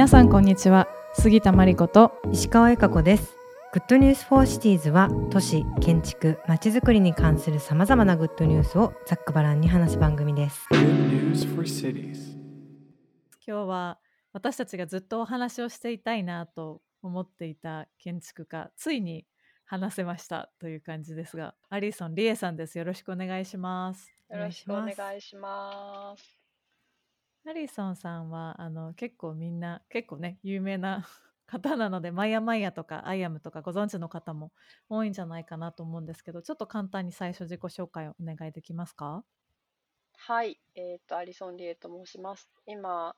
皆さんこんにちは。杉田真理子と石川由佳子です。 Good News for Cities は都市建築まちづくりに関するさまざまなグッドニュースをざっくばらんに話す番組です。今日は私たちがずっとお話をしていたいなと思っていた建築家ついに話せましたという感じですがアリソン理恵さんです。よろしくお願いします。よろしくお願いしますアリソンさんはあの結構みんな結構ね有名な 方なので MIA MIA とか I AM とかご存知の方も多いんじゃないかなと思うんですけどちょっと簡単に最初自己紹介をお願いできますか？はい、えっ、ー、とアリソン理恵と申します。今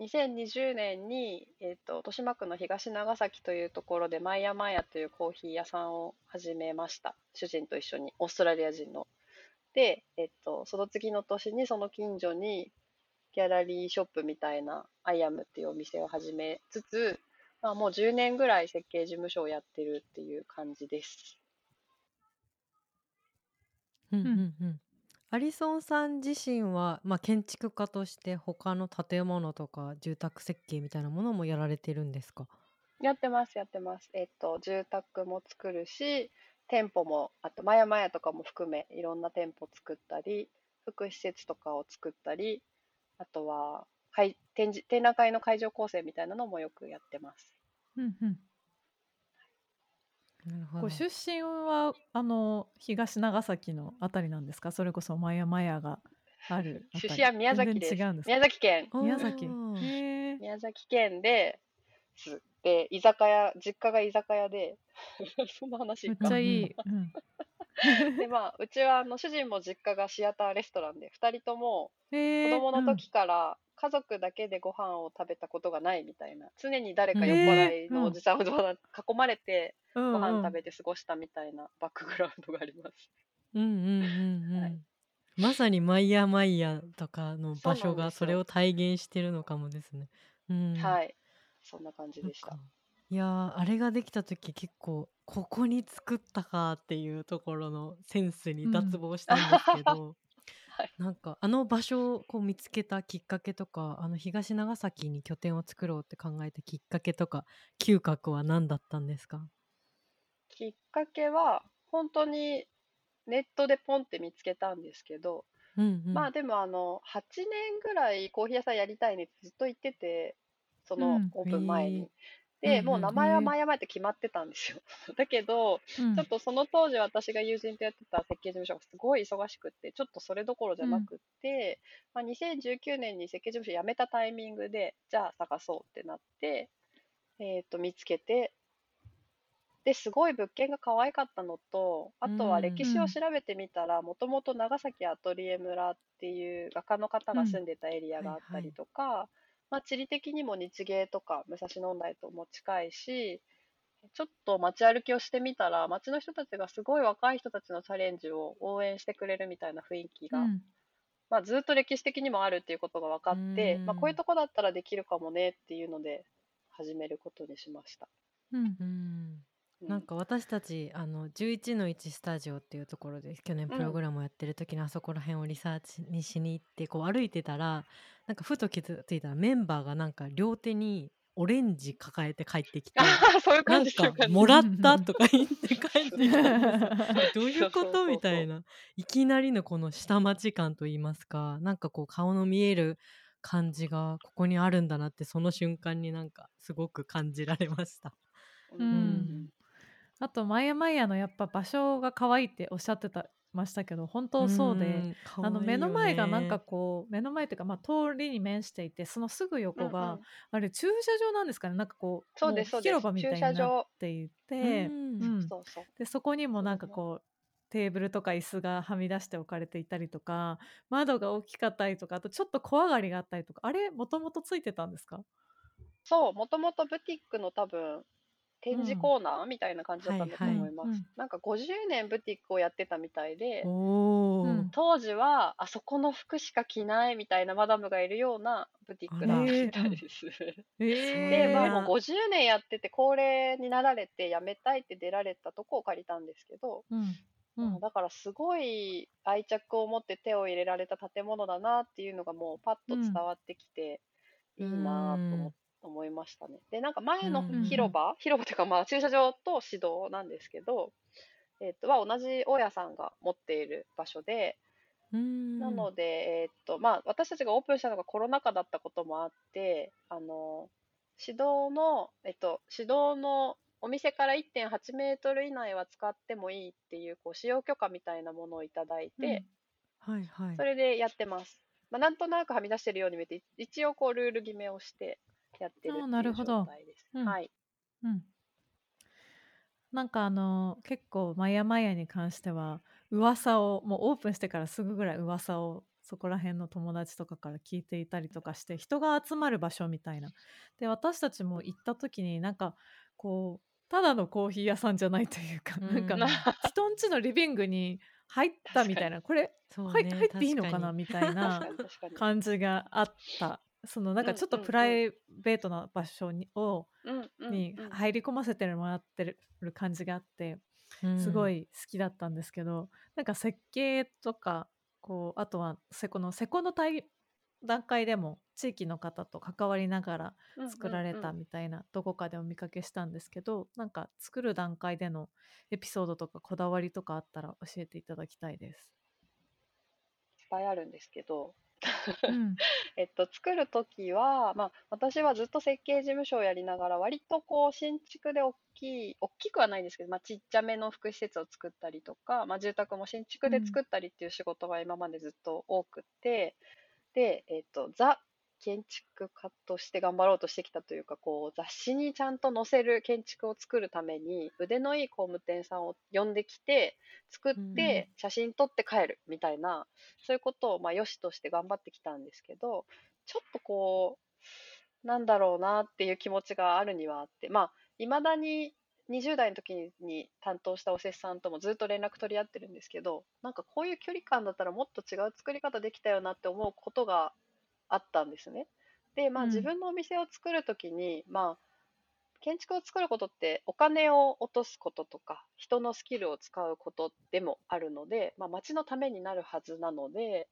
2020年に、えーと、豊島区の東長崎というところで MIA MIA というコーヒー屋さんを始めました。主人と一緒にオーストラリア人の。で、えっ、ー、と、その次の年にその近所にギャラリーショップみたいなアイアムっていうお店を始めつつ、まあ、もう10年ぐらい設計事務所をやってるっていう感じです。うんうんうん、アリソンさん自身は、まあ、建築家として他の建物とか住宅設計みたいなものもやられてるんですか？やってますやってます。えっと住宅も作るし店舗もあとマヤマヤとかも含めいろんな店舗作ったり福祉施設とかを作ったりあとは会展示展覧会の会場構成みたいなのもよくやってます。うんうん。ご出身はあの東長崎のあたりなんですか？それこそマヤマヤがある出身は宮崎です。違うんです。宮崎県。宮崎。宮崎県です。で居酒屋実家が居酒屋で そんな話。めっちゃいい。うん でまあ うちはあの主人も実家がシアターレストランで2人とも子供の時から家族だけでご飯を食べたことがないみたいな常に誰か酔っ払いのおじさんを囲まれてご飯食べて過ごしたみたいなバックグラウンドがあります。うんうんうんうん、はい、まさにマイヤーマイヤーとかの場所がそれを体現してるのかもですね。うん、はい。そんな感じでした。いやあれができた時結構ここに作ったかっていうところのセンスに脱帽したんですけ ど、はい、なんかあの場所をこう見つけたきっかけとかあの東長崎に拠点を作ろうって考えたきっかけとか嗅覚は何だったんですか？きっかけは本当にネットでポンって見つけたんですけど、うんうん、まあでもあの8年ぐらいコーヒー屋さんやりたいねってずっと言っててそのオープン前に。で、もう名前は前々って決まってたんですよ。だけど、ちょっとその当時私が友人とやってた設計事務所がすごい忙しくって、ちょっとそれどころじゃなくって、まあ、2019年に設計事務所辞めたタイミングで、じゃあ探そうってなって、えっ、と、見つけて、で、すごい物件が可愛かったのと、あとは歴史を調べてみたら、もともと長崎アトリエ村っていう画家の方が住んでたエリアがあったりとか、まあ、地理的にも日芸とか武蔵野台とも近いし、ちょっと街歩きをしてみたら、街の人たちがすごい若い人たちのチャレンジを応援してくれるみたいな雰囲気が、うん、まあ、ずっと歴史的にもあるっていうことが分かって、まあ、こういうとこだったらできるかもねっていうので始めることにしました。うん、うんなんか私たちあの11の1スタジオっていうところで去年プログラムをやってる時にあそこら辺をリサーチにしに行ってこう歩いてたらなんかふと気づいたらメンバーがなんか両手にオレンジ抱えて帰ってきてそういうなんかもらったとか言って帰ってきた どういうこと？みたいな。いきなりのこの下町感といいますかなんかこう顔の見える感じがここにあるんだなってその瞬間になんかすごく感じられました。うん、うんあとマイヤマイヤのやっぱ場所が可愛いっておっしゃってたましたけど本当そうであの目の前がなんかこう目の前っていうか、まあ、通りに面していてそのすぐ横が、うんうん、あれ駐車場なんですかね。なんかこうそうです広場みたいになっていてでそこにもなんかこうテーブルとか椅子がはみ出して置かれていたりとか窓が大きかったりとかあとちょっと小上がりがあったりとかあれもともとついてたんですか？そうもともとブティックの多分展示コーナー？みたいな感じだったんだと思います。なんか50年ブティックをやってたみたいで、当時はあそこの服しか着ないみたいなマダムがいるようなブティックだったみたいです。えー、で、まあもう50年やってて高齢になられて辞めたいって出られたとこを借りたんですけど、うん。うん、だからすごい愛着を持って手を入れられた建物だなっていうのがもうパッと伝わってきて、いいなと思って。っ思いましたね。で、なんか前の広場、広場というかまあ駐車場と市道なんですけど、えっと、は同じ大家さんが持っている場所で、なので、えっと、まあ、私たちがオープンしたのがコロナ禍だったこともあって、あの、指導の、えっと、指導のお店から1.8メートル以内は使ってもいいっていう、こう、使用許可みたいなものをいただいて、はいはい。それでやってます。まあ、なんとなくはみ出してるように見えて、一応こう、ルール決めをしてやってるっていう状態です。うん、はい。うん。なんかあの結構マヤマヤに関しては噂をもうオープンしてからすぐぐらい噂をそこら辺の友達とかから聞いていたりとかして人が集まる場所みたいな。で私たちも行った時になんかこうただのコーヒー屋さんじゃないというか、うん、なんか 人んちのリビングに入ったみたいな。これ、ね、入っていいのかな？みたいな感じがあったそのなんかちょっとプライベートな場所にをに入り込ませてもらってる感じがあってすごい好きだったんですけど、なんか設計とかこうあとはセコのセコの段階でも地域の方と関わりながら作られたみたいなどこかでお見かけしたんですけどなんか作る段階でのエピソードとかこだわりとかあったら教えていただきたいです。いっぱいあるんですけどうん、えっと、作る時は、まあ、私はずっと設計事務所をやりながら、割とこう、新築で大きい、大きくはないんですけど、まあ、ちっちゃめの福祉施設を作ったりとか、まあ、住宅も新築で作ったりっていう仕事が今までずっと多くて、で、えっと、ザ・建築家として頑張ろうとしてきたというか、こう、雑誌にちゃんと載せる建築を作るために、腕のいい工務店さんを呼んできて、作って、写真撮って帰るみたいな、そういうことを、まあ、良しとして頑張ってきたんですけど、ちょっとこう、なんだろうなっていう気持ちがあるにはあって、まあ、未だに20代の時に担当したおせっさんともずっと連絡取り合ってるんですけど、なんかこういう距離感だったらもっと違う作り方できたよなって思うことがあったんですね。で、まあ、自分のお店を作るときに、まあ、建築を作ることってお金を落とすこととか人のスキルを使うことでもあるので、まあ、町のためになるはずなので、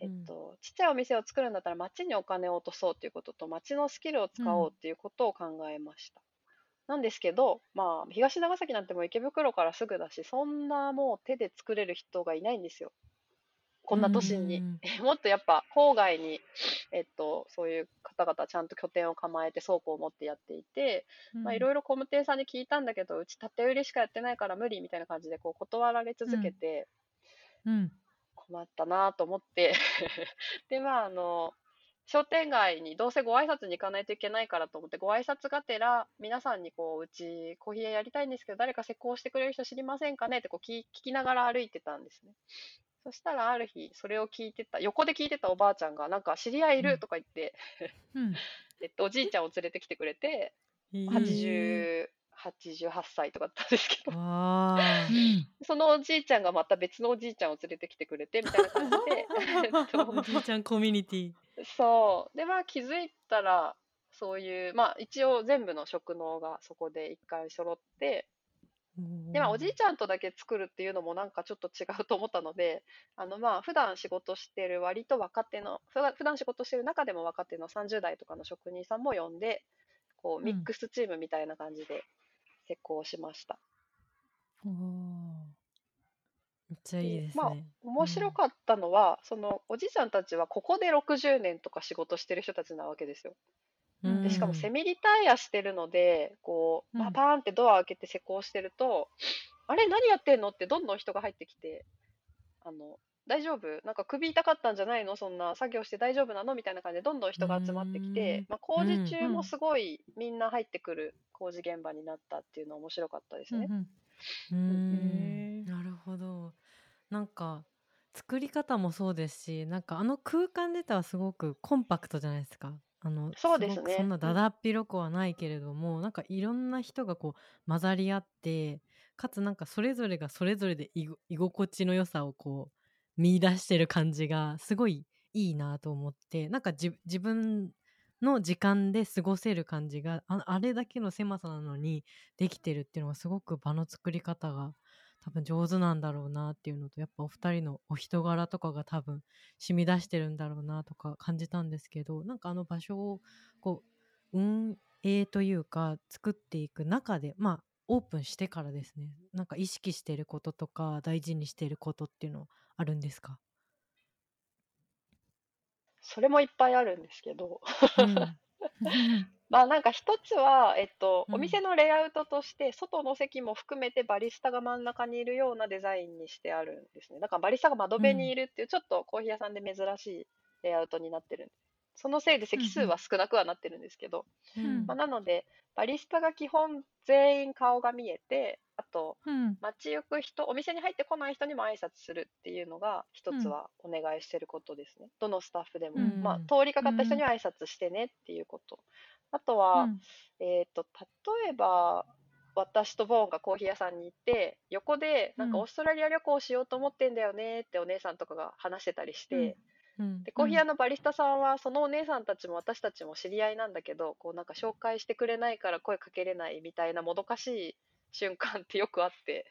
えっと、ちっちゃいお店を作るんだったら町にお金を落とそうということと町のスキルを使おうっていうことを考えました。うん、なんですけど、まあ、東長崎なんてもう池袋からすぐだしそんなもう手で作れる人がいないんですよ。こんな都心に。もっとやっぱ郊外に、えっと、そういう方々ちゃんと拠点を構えて倉庫を持ってやっていて、まあいろいろ工務店さんに聞いたんだけど、うち建売りしかやってないから無理みたいな感じでこう断られ続けて、うん、困ったなと思って。で、まああの、商店街にどうせご挨拶に行かないといけないからと思って、ご挨拶がてら、皆さんにこう、うちコーヒー屋やりたいんですけど、誰か施工してくれる人知りませんかねってこう聞きながら歩いてたんですね。そしたらある日、それを聞いてた、横で聞いてたおばあちゃんが、なんか知り合いいるとか言って、うん、えっと、おじいちゃんを連れてきてくれて、80、88歳とかだったんですけど、そのおじいちゃんがまた別のおじいちゃんを連れてきてくれてみたいな感じで。おじいちゃんコミュニティ。そう。でまあ気づいたらそういうまあ一応全部の職能がそこで一回揃ってで、まあ、おじいちゃんとだけ作るっていうのもなんかちょっと違うと思ったので、あの、まあ、普段仕事してる割と若手の、普段仕事してる中でも若手の30代とかの職人さんも呼んで、こう、ミックスチームみたいな感じで施工しました。うん、めっちゃいいですね。まあ、面白かったのは、うん、その、おじいちゃんたちはここで60年とか仕事してる人たちなわけですよ。で、しかもセミリタイヤしてるので、こう、パパーンってドア開けて施工してると、あれ何やってんの？ってどんどん人が入ってきて、あの、大丈夫？なんか首痛かったんじゃないの？そんな作業して大丈夫なの？みたいな感じでどんどん人が集まってきて、まあ、工事中もすごいみんな入ってくる工事現場になったっていうのは面白かったですね。うん、なるほど。なんか作り方もそうですし、なんかあの空間自体はすごくコンパクトじゃないですか。あの、そうですね。そんなだだっ広くはないけれども、なんかいろんな人がこう混ざり合って、かつなんかそれぞれがそれぞれで居心地の良さをこう見出してる感じがすごいいいなと思って、なんか自分の時間で過ごせる感じがああれだけの狭さなのにできてるっていうのがすごく場の作り方が多分上手なんだろうなっていうのとやっぱお二人のお人柄とかが多分染み出してるんだろうなとか感じたんですけどなんかあの場所をこう運営というか作っていく中でまあオープンしてからですね。なんか意識してることとか大事にしてることっていうのあるんですか？それもいっぱいあるんですけど、うん、まあなんか一つは、えっと、お店のレイアウトとして、外の席も含めてバリスタが真ん中にいるようなデザインにしてあるんですね。だからバリスタが窓辺にいるっていう、ちょっとコーヒー屋さんで珍しいレイアウトになってるそのせいで席数は少なくはなってるんですけど、うん、まあ、なのでバリスタが基本全員顔が見えてあと、うん、街行く人お店に入ってこない人にも挨拶するっていうのが一つはお願いしてることですね、どのスタッフでも、うん、まあ、通りかかった人には挨拶してねっていうこと、あとは、えっ、ー、と例えば私とボーンがコーヒー屋さんに行って横でなんかオーストラリア旅行しようと思ってんだよねってお姉さんとかが話してたりして、でコーヒー屋のバリスタさんはそのお姉さんたちも私たちも知り合いなんだけどこうなんか紹介してくれないから声かけれないみたいなもどかしい瞬間ってよくあって。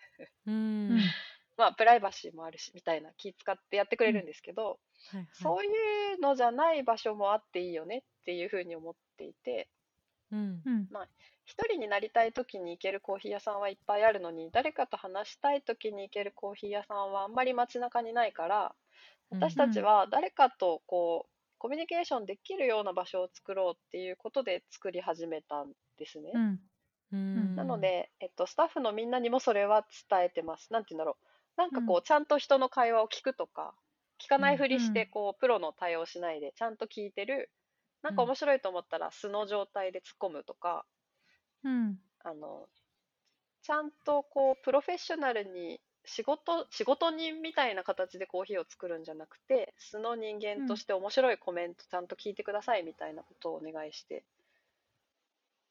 うん。まあプライバシーもあるしみたいな気使ってやってくれるんですけど、はいはい、そういうのじゃない場所もあっていいよねっていうふうに思っていて、うんまあ一人になりたい時に行けるコーヒー屋さんはいっぱいあるのに誰かと話したい時に行けるコーヒー屋さんはあんまり街中にないから私たちは誰かとこうコミュニケーションできるような場所を作ろうっていうことで作り始めたんですね。うん、なので、えっと、スタッフのみんなにもそれは伝えてます。なんて言うんだろう。なんかこう、ちゃんと人の会話を聞くとか、聞かないふりして、こう、プロの対応しないで、ちゃんと聞いてる。なんか面白いと思ったら素の状態で突っ込むとか、うん、あの、ちゃんとこう、プロフェッショナルに仕事仕事人みたいな形でコーヒーを作るんじゃなくて素の人間として面白いコメントちゃんと聞いてくださいみたいなことをお願いして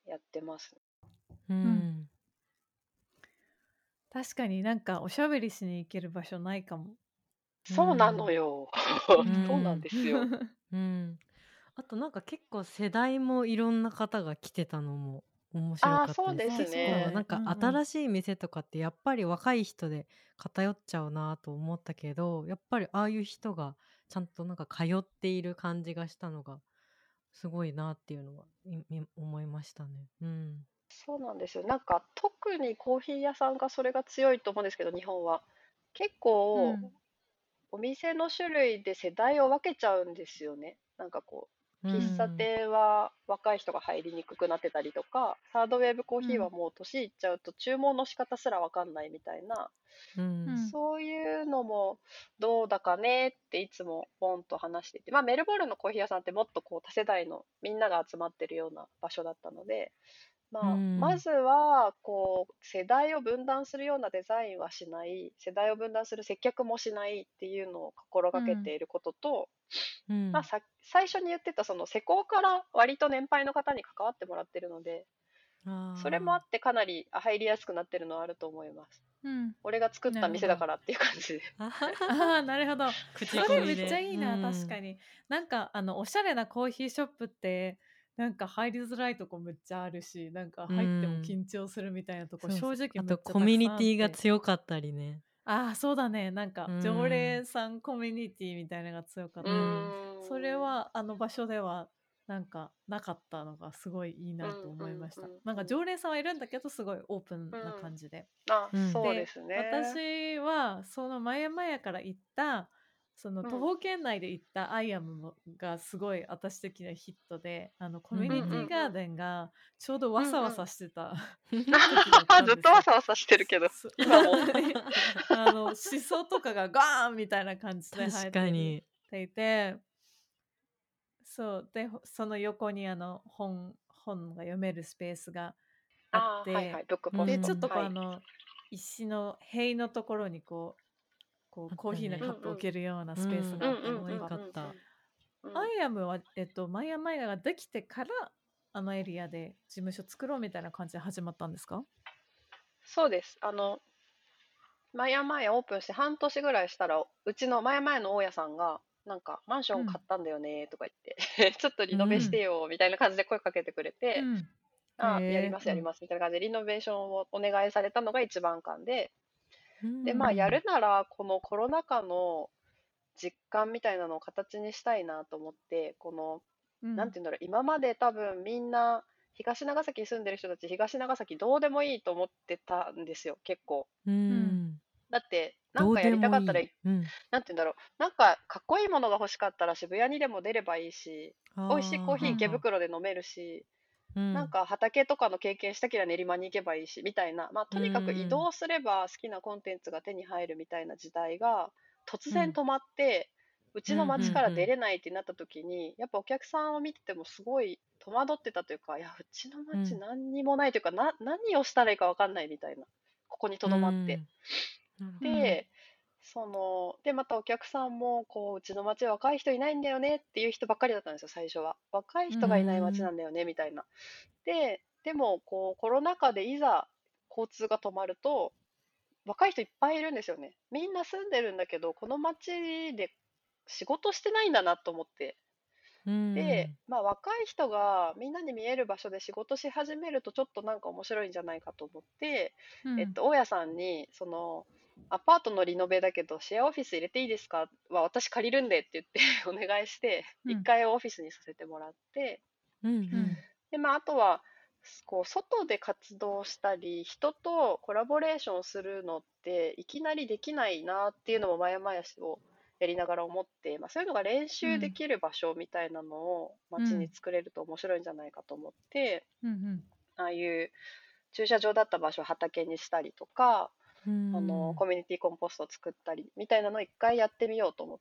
やってます、うん、うん、確かになんかおしゃべりしに行ける場所ないかも。そうなのよ、うん、そうなんですよ、うん、あとなんか結構世代もいろんな方が来てたのも面白かったそうですね。なんか新しい店とかってやっぱり若い人で偏っちゃうなと思ったけど、やっぱりああいう人がちゃんとなんか通っている感じがしたのがすごいなっていうのは思いましたね。うん。そうなんですよ。なんか特にコーヒー屋さんがそれが強いと思うんですけど、日本は。結構、うん。お店の種類で世代を分けちゃうんですよね。なんかこう喫茶店は若い人が入りにくくなってたりとか、サードウェーブコーヒーはもう年いっちゃうと注文の仕方すらわかんないみたいな、うん、そういうのもどうだかねっていつもポンと話していて、まあ、メルボルンのコーヒー屋さんってもっとこう多世代のみんなが集まってるような場所だったので、まあ、まずはこう世代を分断するようなデザインはしない世代を分断する接客もしないっていうのを心がけていることと、うん、まあ、さ最初に言ってたその施工から割と年配の方に関わってもらってるのでそれもあってかなり入りやすくなってるのはあると思います。うん、俺が作った店だからっていう感じで。ああなるほど。口それめっちゃいいな、うん、確かに。なんかあのおしゃれなコーヒーショップってなんか入りづらいとこめっちゃあるしなんか入っても緊張するみたいなとこ、正直あとコミュニティが強かったりね。ああそうだね。なんか常連さんコミュニティみたいなのが強かった、それはあの場所ではなんかなかったのがすごいいいなと思いました、なんか常連さんはいるんだけどすごいオープンな感じで、あそうですね。私はその前々から行ったその徒歩圏内で行ったアイアムがすごい私的なヒットであのコミュニティガーデンがちょうどわさわさしてた ずっとわさわさしてるけど今も。あのしそとかがガーンみたいな感じで入っていてそう。でその横にあの本本が読めるスペースがあって、はいはい、でちょっとこう、はい、あの石の塀のところにこうこうコーヒーのカップ置けるようなスペースがあってもよかった。アイアムは、えっと、マイアマイヤができてからあのエリアで事務所作ろうみたいな感じで始まったんですか？そうです。あの、マイアマイヤオープンして半年ぐらいしたら、うちのマイアマイヤの大家さんが、なんかマンション買ったんだよねとか言って、ちょっとリノベしてよみたいな感じで声かけてくれて、うん、あやりますやりますみたいな感じでリノベーションをお願いされたのが一番感で、で、まあ、やるなら、このコロナ禍の実感みたいなのを形にしたいなと思って、このなんて言うんだろう、今まで多分みんな東長崎に住んでる人たち、東長崎どうでもいいと思ってたんですよ、結構。うん。だって、なんかやりたかったら、いい。うん、なんて言うんだろう、なんかかっこいいものが欲しかったら渋谷にでも出ればいいし、美味しいコーヒー池袋で飲めるし、なんか畑とかの経験したきら練馬に行けばいいしみたいな、まあ、とにかく移動すれば好きなコンテンツが手に入るみたいな時代が突然止まって、うちの町から出れないってなった時に、やっぱお客さんを見ててもすごい戸惑ってたというか、いや、うちの町何にもないというか、な何をしたらいいか分かんないみたいな、ここにとどまって。で、その、で、またお客さんも、こう、うちの町若い人いないんだよねっていう人ばっかりだったんですよ、最初は。若い人がいない町なんだよね、みたいな。で、でも、こう、コロナ禍でいざ交通が止まると、若い人いっぱいいるんですよね。みんな住んでるんだけど、この町で仕事してないんだなと思って。で、まあ、若い人がみんなに見える場所で仕事し始めるとちょっとなんか面白いんじゃないかと思って、うん、えっと、大家さんにそのアパートのリノベだけどシェアオフィス入れていいですか？は私借りるんでって言って お願いして1階をオフィスにさせてもらって、うんうん、でまあ、あとはこう外で活動したり人とコラボレーションするのっていきなりできないなっていうのもまやまやしをやりながら思って、まあ、そういうのが練習できる場所みたいなのを街に作れると面白いんじゃないかと思って、うんうん、ああいう駐車場だった場所を畑にしたりとか、うん、あのコミュニティコンポストを作ったりみたいなのを一回やってみようと思っ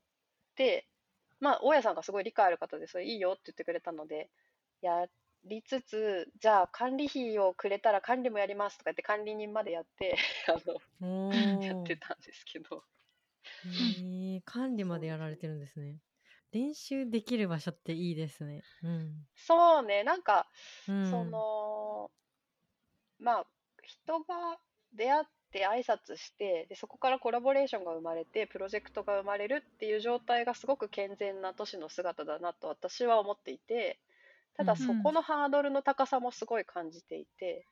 てまあ大家さんがすごい理解ある方でそれいいよって言ってくれたのでやりつつじゃあ管理費をくれたら管理もやりますとか言って管理人までやって あのやってたんですけど。へえ、管理までやられてるんですね。練習できる場所っていいですね。うん。そうね、なんか、うその、まあ、人が出会って挨拶して、で、そこからコラボレーションが生まれて、プロジェクトが生まれるっていう状態がすごく健全な都市の姿だなと私は思っていて、ただそこのハードルの高さもすごい感じていて、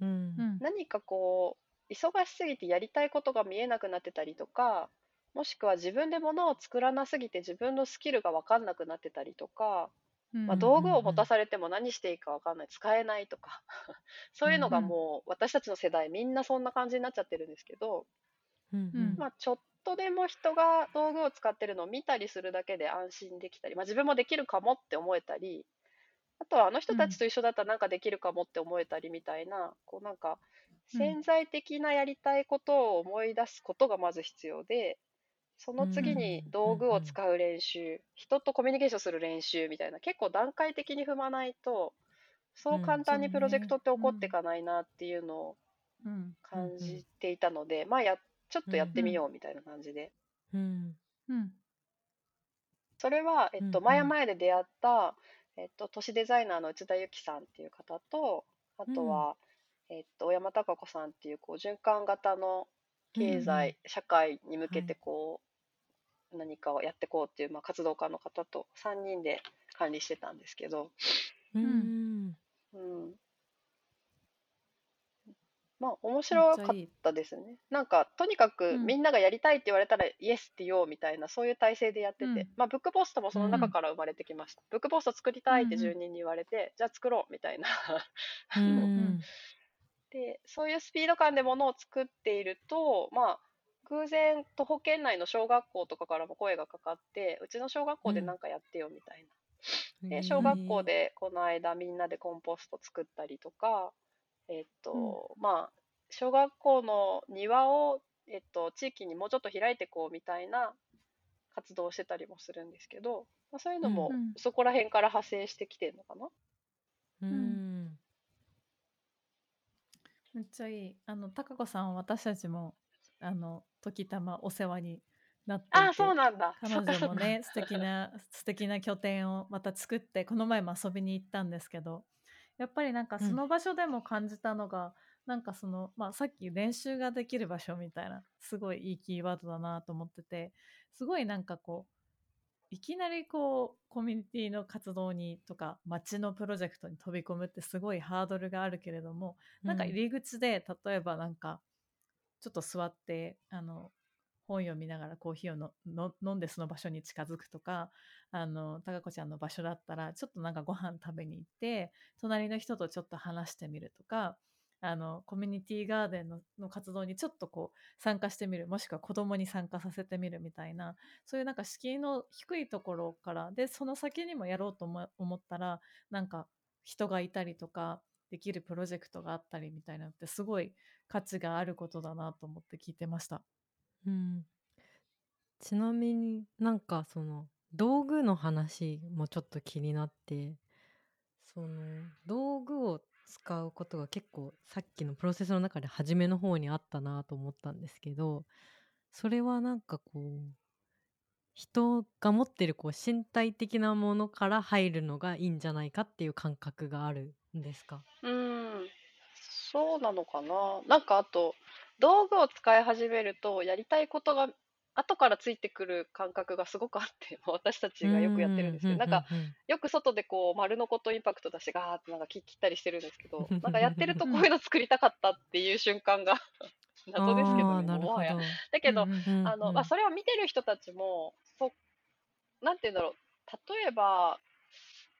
うん。何かこう、忙しすぎてやりたいことが見えなくなってたりとか、もしくは自分で物を作らなすぎて自分のスキルが分かんなくなってたりとか、まあ、道具を持たされても何していいか分かんない。使えないとか。そういうのがもう私たちの世代みんなそんな感じになっちゃってるんですけど、まあ、ちょっとでも人が道具を使ってるのを見たりするだけで安心できたり、まあ、自分もできるかもって思えたりあとはあの人たちと一緒だったらなんかできるかもって思えたりみたいな、こうなんか潜在的なやりたいことを思い出すことがまず必要で、その次に道具を使う練習、人とコミュニケーションする練習みたいな、結構段階的に踏まないと、そう簡単にプロジェクトって起こっていかないなっていうのを感じていたので、まあや、ちょっとやってみようみたいな感じで。うんそれは、えっと、前々で出会った、えっと、都市デザイナーの内田由紀さんっていう方と、あとは、えっと、小山貴子さんっていう、こう、循環型の経済、社会に向けてこ何かをやっていこうっていう、まあ、活動家の方と3人で管理してたんですけど、うん、うん、まあ面白かったですね。なんかとにかくみんながやりたいって言われたらイエスって言おうみたいなそういう体制でやってて、うん、まあブックポストもその中から生まれてきました。うん、ブックポスト作りたいって住人に言われて、じゃあ作ろうみたいな。でそういうスピード感でものを作っているとまあ偶然徒歩圏内の小学校とかからも声がかかってうちの小学校で何かやってよみたいな、で小学校でこの間みんなでコンポスト作ったりとかえっと、うん、まあ小学校の庭を、えっと、地域にもうちょっと開いていこうみたいな活動をしてたりもするんですけど、まあ、そういうのもそこら辺から派生してきてるのかな。うん、うん。めっちゃいい。あの、高子さんは私たちもあの時たまお世話になっていあそうなんだ。彼女もね素敵な素敵な拠点をまた作ってこの前も遊びに行ったんですけどやっぱりなんかその場所でも感じたのが、うん、なんかその、まあ、さっき練習ができる場所みたいなすごいいいキーワードだなと思っててすごいなんかこういきなりこうコミュニティの活動にとか街のプロジェクトに飛び込むってすごいハードルがあるけれども、うん、なんか入り口で例えばなんかちょっと座ってあの本読みながらコーヒーをの飲んでその場所に近づくとかあの高子ちゃんの場所だったらちょっとなんかご飯食べに行って隣の人とちょっと話してみるとかあのコミュニティガーデンのの活動にちょっとこう参加してみるもしくは子供に参加させてみるみたいなそういうなんか敷居の低いところからでその先にもやろうと思ったらなんか人がいたりとかできるプロジェクトがあったりみたいなのってすごい価値があることだなと思って聞いてました。うん、ちなみになんかその道具の話もちょっと気になってその道具を使うことが結構さっきのプロセスの中で初めの方にあったなと思ったんですけどそれはなんかこう人が持ってるこう身体的なものから入るのがいいんじゃないかっていう感覚があるんですか？うん、そうなのかな？なんかあと、道具を使い始めると、やりたいことが後からついてくる感覚がすごくあって、私たちがよくやってるんですけど、なんか、よく外でこう、丸のことインパクト出してガーってなんか切ったりしてるんですけど、なんかやってるとこういうの作りたかったっていう瞬間が 謎ですけどね、もはや。だけど、あの、まあ、それを見てる人たちも、そ、なんて言うんだろう。例えば、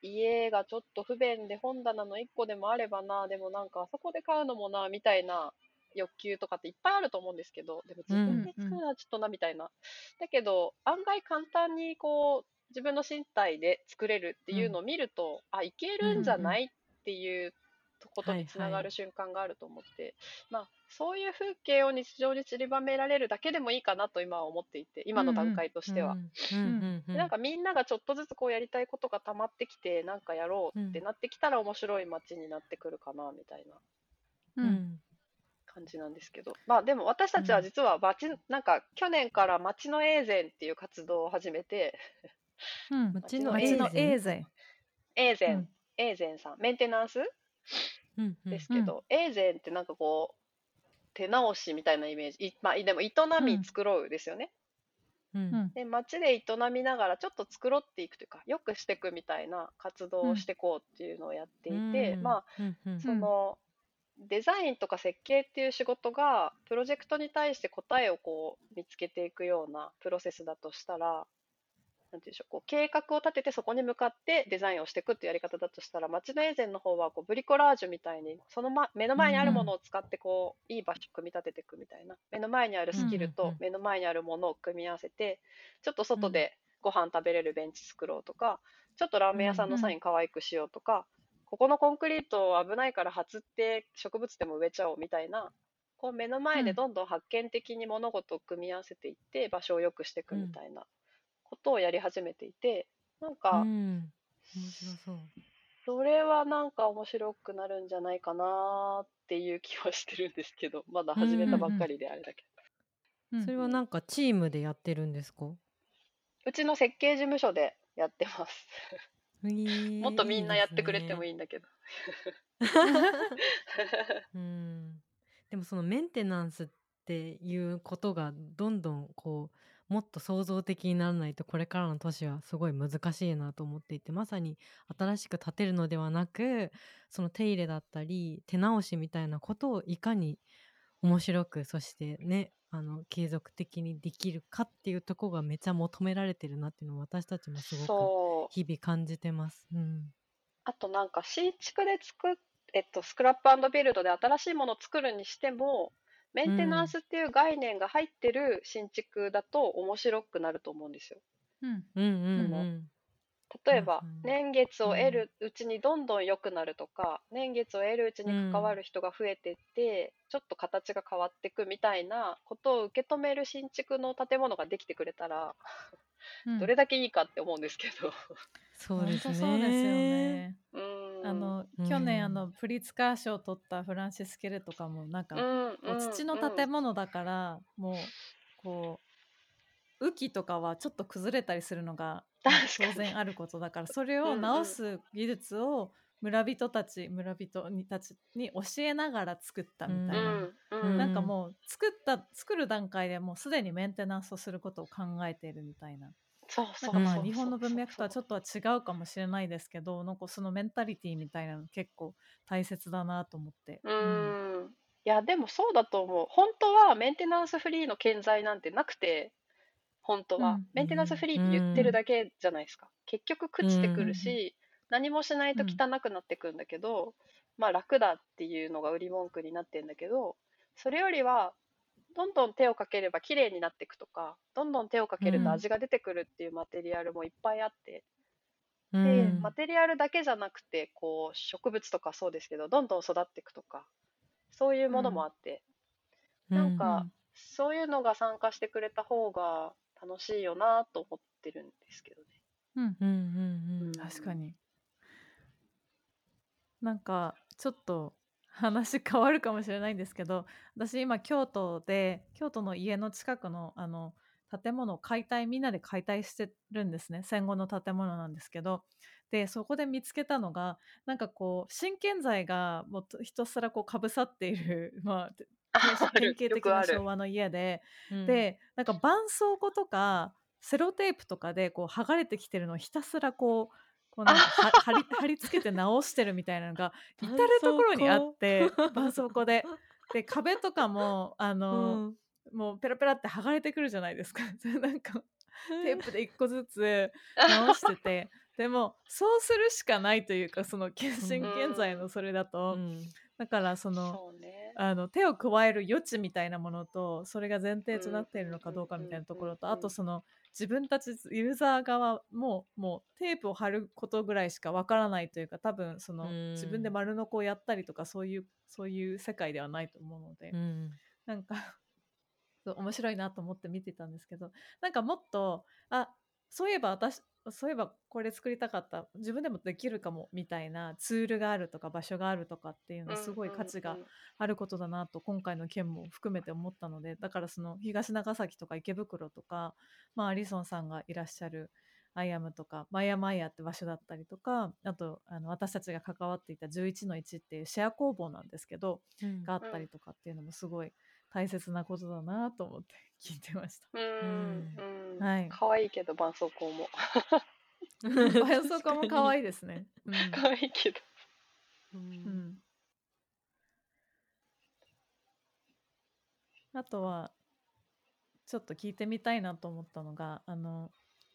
家がちょっと不便で本棚の1個でもあればな、でもなんかあそこで買うのもな、みたいな欲求とかっていっぱいあると思うんですけど、でも自分で作るのはちょっとな、みたいな。だけど、案外簡単にこう、自分の身体で作れるっていうのを見ると、あ、いけるんじゃない？っていうことにつながる瞬間があると思って、はいはい、まあ、そういう風景を日常に散りばめられるだけでもいいかなと今は思っていて今の段階としては。なんかみんながちょっとずつこうやりたいことが溜まってきてなんかやろうってなってきたら面白い街になってくるかなみたいな。感じなんですけど、まあでも私たちは実は町、なんか去年から町のエーゼンっていう活動を始めて、うん、町のエーゼン。エーゼン、エーゼンさん、メンテナンスですけど、エーゼンってなんかこう、手直しみたいなイメージ、いまあ、でも営み作ろうですよね。うん、で街で営みながらちょっと繕っていくというかよくしていくみたいな活動をしていこうっていうのをやっていて、うん、まあ、うん、そのデザインとか設計っていう仕事がプロジェクトに対して答えをこう見つけていくようなプロセスだとしたらなんていうんでしょう、こう計画を立ててそこに向かってデザインをしていくっていうやり方だとしたら、街のエーゼンの方はこうブリコラージュみたいに、その、ま、目の前にあるものを使ってこう、いい場所を組み立てていくみたいな、目の前にあるスキルと目の前にあるものを組み合わせて、ちょっと外でご飯食べれるベンチ作ろうとか、ちょっとラーメン屋さんのサイン可愛くしようとか、ここのコンクリート危ないから初って植物でも植えちゃおうみたいな、こう目の前でどんどん発見的に物事を組み合わせていって場所を良くしていくみたいなことをやり始めていて、なんか、うん、面白そう。それはなんか面白くなるんじゃないかなっていう気はしてるんですけど、まだ始めたばっかりであれだけど。それはなんかチームでやってるんですか？うちの設計事務所でやってます。もっとみんなやってくれてもいいんだけど。うん、でもそのメンテナンスっていうことがどんどんこうもっと創造的にならないとこれからの都市はすごい難しいなと思っていてまさに新しく建てるのではなくその手入れだったり手直しみたいなことをいかに面白くそしてねあの継続的にできるかっていうとこがめちゃ求められてるなっていうのを私たちもすごく日々感じてます。うん、あとなんか新築で作っえっと、スクラップビルドで新しいものを作るにしてもメンテナンスっていう概念が入ってる新築だと面白くなると思うんですよ。うんうんうん例えば年月を得るうちにどんどん良くなるとか、年月を得るうちに関わる人が増えていって、ちょっと形が変わっていくみたいなことを受け止める新築の建物ができてくれたら、どれだけいいかって思うんですけど。そうですね。そうですよね。うんあの、去年あのプリツカー賞を取ったフランシス・ケレとかもなんか、土の建物だから、もうこう雨季とかはちょっと崩れたりするのが 当然あることだからそれを直す技術を村人たち村人にたちに教えながら作ったみたいな、うん、なんかもう作った作る段階でもうすでにメンテナンスをすることを考えているみたいなそうそうなんかまあ日本の文脈とはちょっとは違うかもしれないですけどなんかそのメンタリティーみたいなの結構大切だなと思って。うん、いや、でもそうだと思う。本当はメンテナンスフリーの建材なんてなくて、本当は。メンテナンスフリーって言ってるだけじゃないですか。結局朽ちてくるし、何もしないと汚くなってくんだけど、まあ楽だっていうのが売り文句になってんだけど、それよりは、どんどん手をかければ綺麗になっていくとか、どんどん手をかけると味が出てくるっていうマテリアルもいっぱいあって、で、マテリアルだけじゃなくて、こう、植物とかそうですけど、どんどん育っていくとか、そういうものもあって、なんか、そういうのが参加してくれた方が楽しいよなと思ってるんですけどね。うんうんうん。うん、確かに。なんかちょっと話変わるかもしれないんですけど私今京都で京都の家の近くのあの建物を解体みんなで解体してるんですね。戦後の建物なんですけど。でそこで見つけたのがなんかこう真剣材がもうひたすらこうかぶさっている、まあ、典型的な昭和の家で、でなんか絆創膏とかセロテープとかでこう剥がれてきてるのをひたすらこうこうなんか貼り貼り付けて直してるみたいなのが至る所にあって絆創膏で。で壁とかもあの、うん、もうペラペラって剥がれてくるじゃないですか。なんかテープで一個ずつ直してて。でもそうするしかないというかその真 現在のそれだと、うん、だからそのね、あの手を加える余地みたいなものとそれが前提となっているのかどうかみたいなところとあとその自分たちユーザー側ももうテープを貼ることぐらいしかわからないというか多分その自分で丸ノコをやったりとかそういうそういう世界ではないと思うので、うん、なんか面白いなと思って見てたんですけどなんかもっとあそういえば私そういえばこれ作りたかった。自分でもできるかもみたいなツールがあるとか場所があるとかっていうのはすごい価値があることだなと今回の件も含めて思ったのでだからその東長崎とか池袋とか、まあ、アリソンさんがいらっしゃるアイアムとかマイアマイヤって場所だったりとかあとあの私たちが関わっていた11の1っていうシェア工房なんですけど、うん、があったりとかっていうのもすごい大切なことだなと思って 聞いてました。うん、うん、はい。可愛いけど絆創膏も。絆創膏も可愛いですね。うん、可愛いけど。うん。あとはちょっと聞いてみたいなと思ったのがあの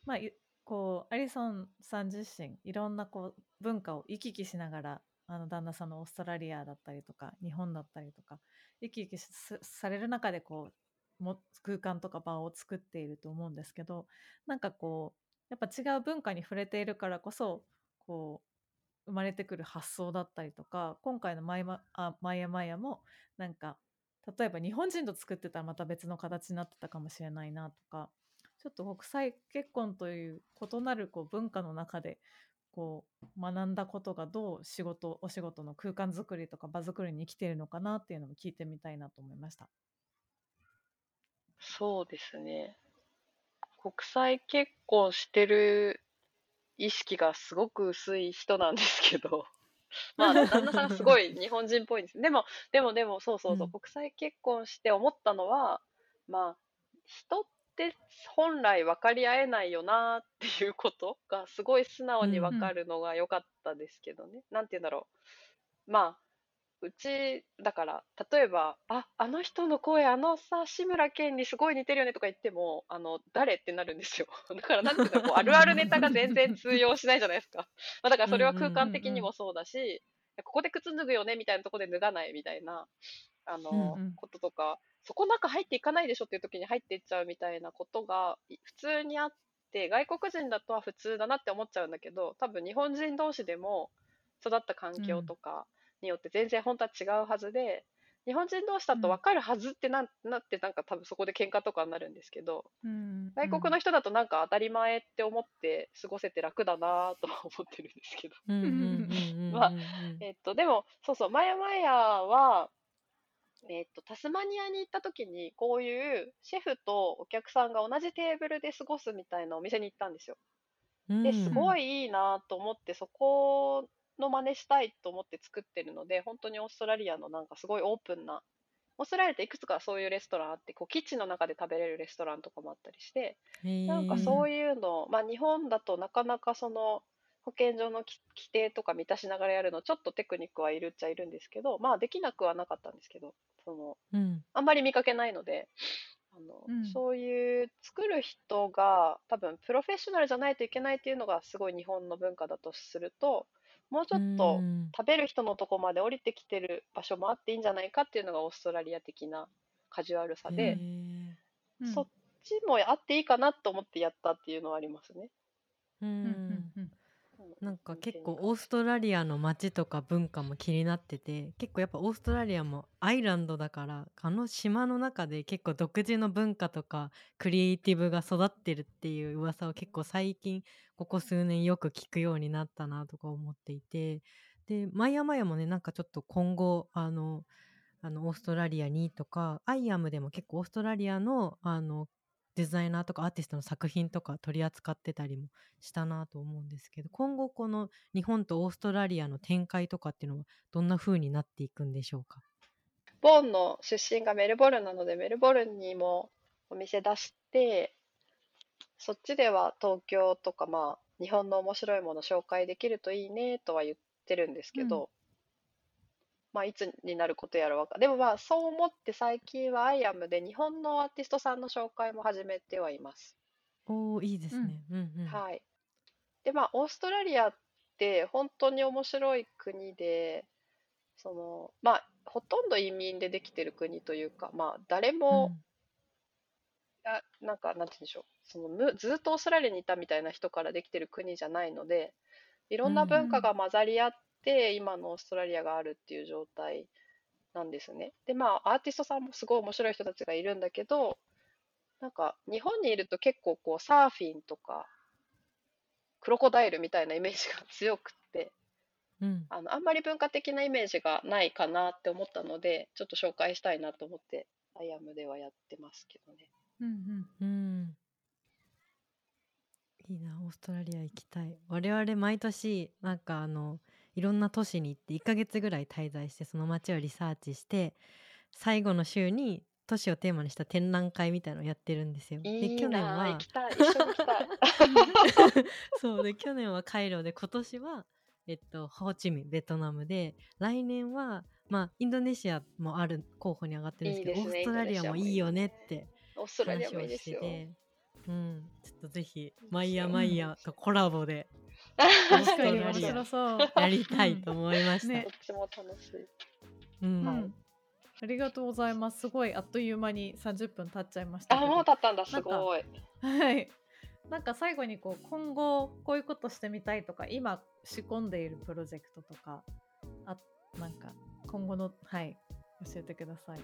まあこうアリソンさん自身いろんなこう文化を行き来しながらあの旦那さんのオーストラリアだったりとか日本だったりとか生き生きされる中でこうも空間とか場を作っていると思うんですけどなんかこうやっぱ違う文化に触れているからこそこう生まれてくる発想だったりとか今回のマイマあマイヤマイヤもなんか例えば日本人と作ってたらまた別の形になってたかもしれないなとかちょっと国際結婚という異なるこう文化の中でこう学んだことがどう仕事お仕事の空間づくりとか場づくりに生きているのかなっていうのも聞いてみたいなと思いました。そうですね。国際結婚してる意識がすごく薄い人なんですけど、まあ、旦那さんすごい日本人っぽいんです。でも、でも、でも、そうそうそう、うん、国際結婚して思ったのは、まあ、人っって本来分かり合えないよなっていうことがすごい素直に分かるのが良かったですけどね。うん、なんて言うんだろう。まあ、うち、だから、例えば、あ、あの人の声、あのさ、志村けんにすごい似てるよねとか言っても、あの、誰ってなるんですよ。だから、なんていうか、こう、あるあるネタが全然通用しないじゃないですか。まあ、だからそれは空間的にもそうだし、ここで靴脱ぐよねみたいなところで脱がないみたいな、あの、うんうん、こととか、そこ中入っていかないでしょっていう時に入っていっちゃうみたいなことが普通にあって、外国人だとは普通だなって思っちゃうんだけど、多分日本人同士でも育った環境とかによって全然本当は違うはずで、日本人同士だと分かるはずってな,、なってなんか多分そこで喧嘩とかになるんですけど、うん、外国の人だとなんか当たり前って思って過ごせて楽だなとは思ってるんですけど。まあ、えっと、でも、そうそう、マヤマヤは、えっと、タスマニアに行った時に、こういうシェフとお客さんが同じテーブルで過ごすみたいなお店に行ったんですよ。で、すごいいいなと思って、そこの真似したいと思って作ってるので、本当にオーストラリアのなんかすごいオープンな、オーストラリアっていくつかそういうレストランあって、こうキッチンの中で食べれるレストランとかもあったりして、なんかそういうの、まあ日本だとなかなかその、保健所の規定とか満たしながらやるのちょっとテクニックはいるっちゃいるんですけどまあできなくはなかったんですけどその、うん、あんまり見かけないのであの、うん、そういう作る人が多分プロフェッショナルじゃないといけないっていうのがすごい日本の文化だとするともうちょっと食べる人のとこまで降りてきてる場所もあっていいんじゃないかっていうのがオーストラリア的なカジュアルさで、うん、そっちもあっていいかなと思ってやったっていうのはありますね。うんなんか結構オーストラリアの街とか文化も気になってて結構やっぱオーストラリアもアイランドだからあの島の中で結構独自の文化とかクリエイティブが育ってるっていう噂を結構最近ここ数年よく聞くようになったなとか思っていて。でマイアマヤもねなんかちょっと今後あのあのオーストラリアにとかアイアムでも結構オーストラリアのあのデザイナーとかアーティストの作品とか取り扱ってたりもしたなと思うんですけど今後この日本とオーストラリアの展開とかっていうのはどんな風になっていくんでしょうか？ボーンの出身がメルボルンなのでメルボルンにもお店出してそっちでは東京とかまあ日本の面白いもの紹介できるといいねとは言ってるんですけど、まあ、いつになることやらわかでもまあそう思って最近はアイアムで日本のアーティストさんの紹介も始めてはいます。おーいいですね。うんうん。はい。でまあオーストラリアって本当に面白い国でそのまあほとんど移民でできてる国というかまあ誰も、あなんかなんて言うんでしょうそのむずっとオーストラリアにいたみたいな人からできてる国じゃないのでいろんな文化が混ざり合っって今のオーストラリアがあるっていう状態なんですね。でまあアーティストさんもすごい面白い人たちがいるんだけどなんか日本にいると結構こうサーフィンとかクロコダイルみたいなイメージが強くって、うん、あのあんまり文化的なイメージがないかなって思ったのでちょっと紹介したいなと思ってアイアムではやってますけどね。うんうんうんいいなオーストラリア行きたい我々毎年なんかあのいろんな都市に行って1ヶ月ぐらい滞在してその街をリサーチして最後の週に都市をテーマにした展覧会みたいのをやってるんですよ。で去年は そうで去年はカイロで今年は、えっと、ホーチミンベトナムで来年は、まあ、インドネシアもある候補に上がってるんですけど、ね、オーストラリアもいいよねって話をしてて。うん、ちょっとぜひマイヤマイヤとコラボで確かに面白そう。やりたいと思いました。ね、どっちも楽しい。うん。はい、ありがとうございます。すごいあっという間に30分経っちゃいましたあ、もう経ったんだ。すごい。はい。なんか最後にこう今後こういうことしてみたいとか今仕込んでいるプロジェクトとかあなんか今後のはい教えてください。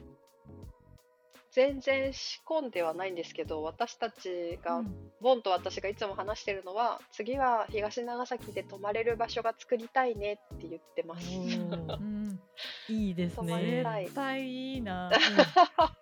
全然仕込んではないんですけど私たちが、うん、ボンと私がいつも話してるのは次は東長崎で泊まれる場所が作りたいねって言ってます。うん、いいですね。絶対いいな。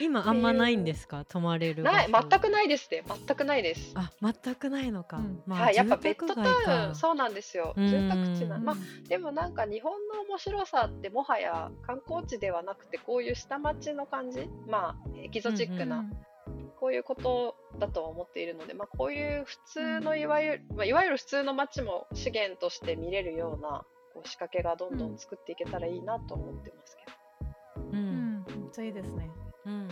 今あんまないんですか？泊まれるない全くないですね。全くないです。あ全くないのか、うん。まあ、はい、やっぱベッドタウンそうなんですよ。住宅地な。まあでもなんか日本の面白さってもはや観光地ではなくてこういう下町の感じ？まあエキゾチックな、こういうことだと思っているので、まあ、こういう普通のいわゆる、まあ、いわゆる普通の街も資源として見れるようなこう仕掛けがどんどん。作っていけたらいいなと思ってますけど。うん、うん、めっちゃいいですね。うん、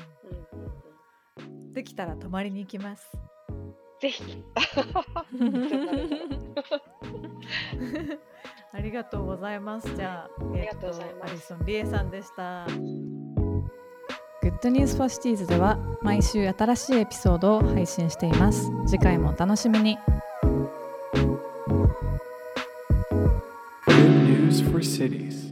うん、できたら泊まりに行きます。ぜひ。ありがとうございます。じゃあ、えー、とアリソン理恵さんでした。 Good News for Cities では毎週新しいエピソードを配信しています。次回もお楽しみに。Good news for cities.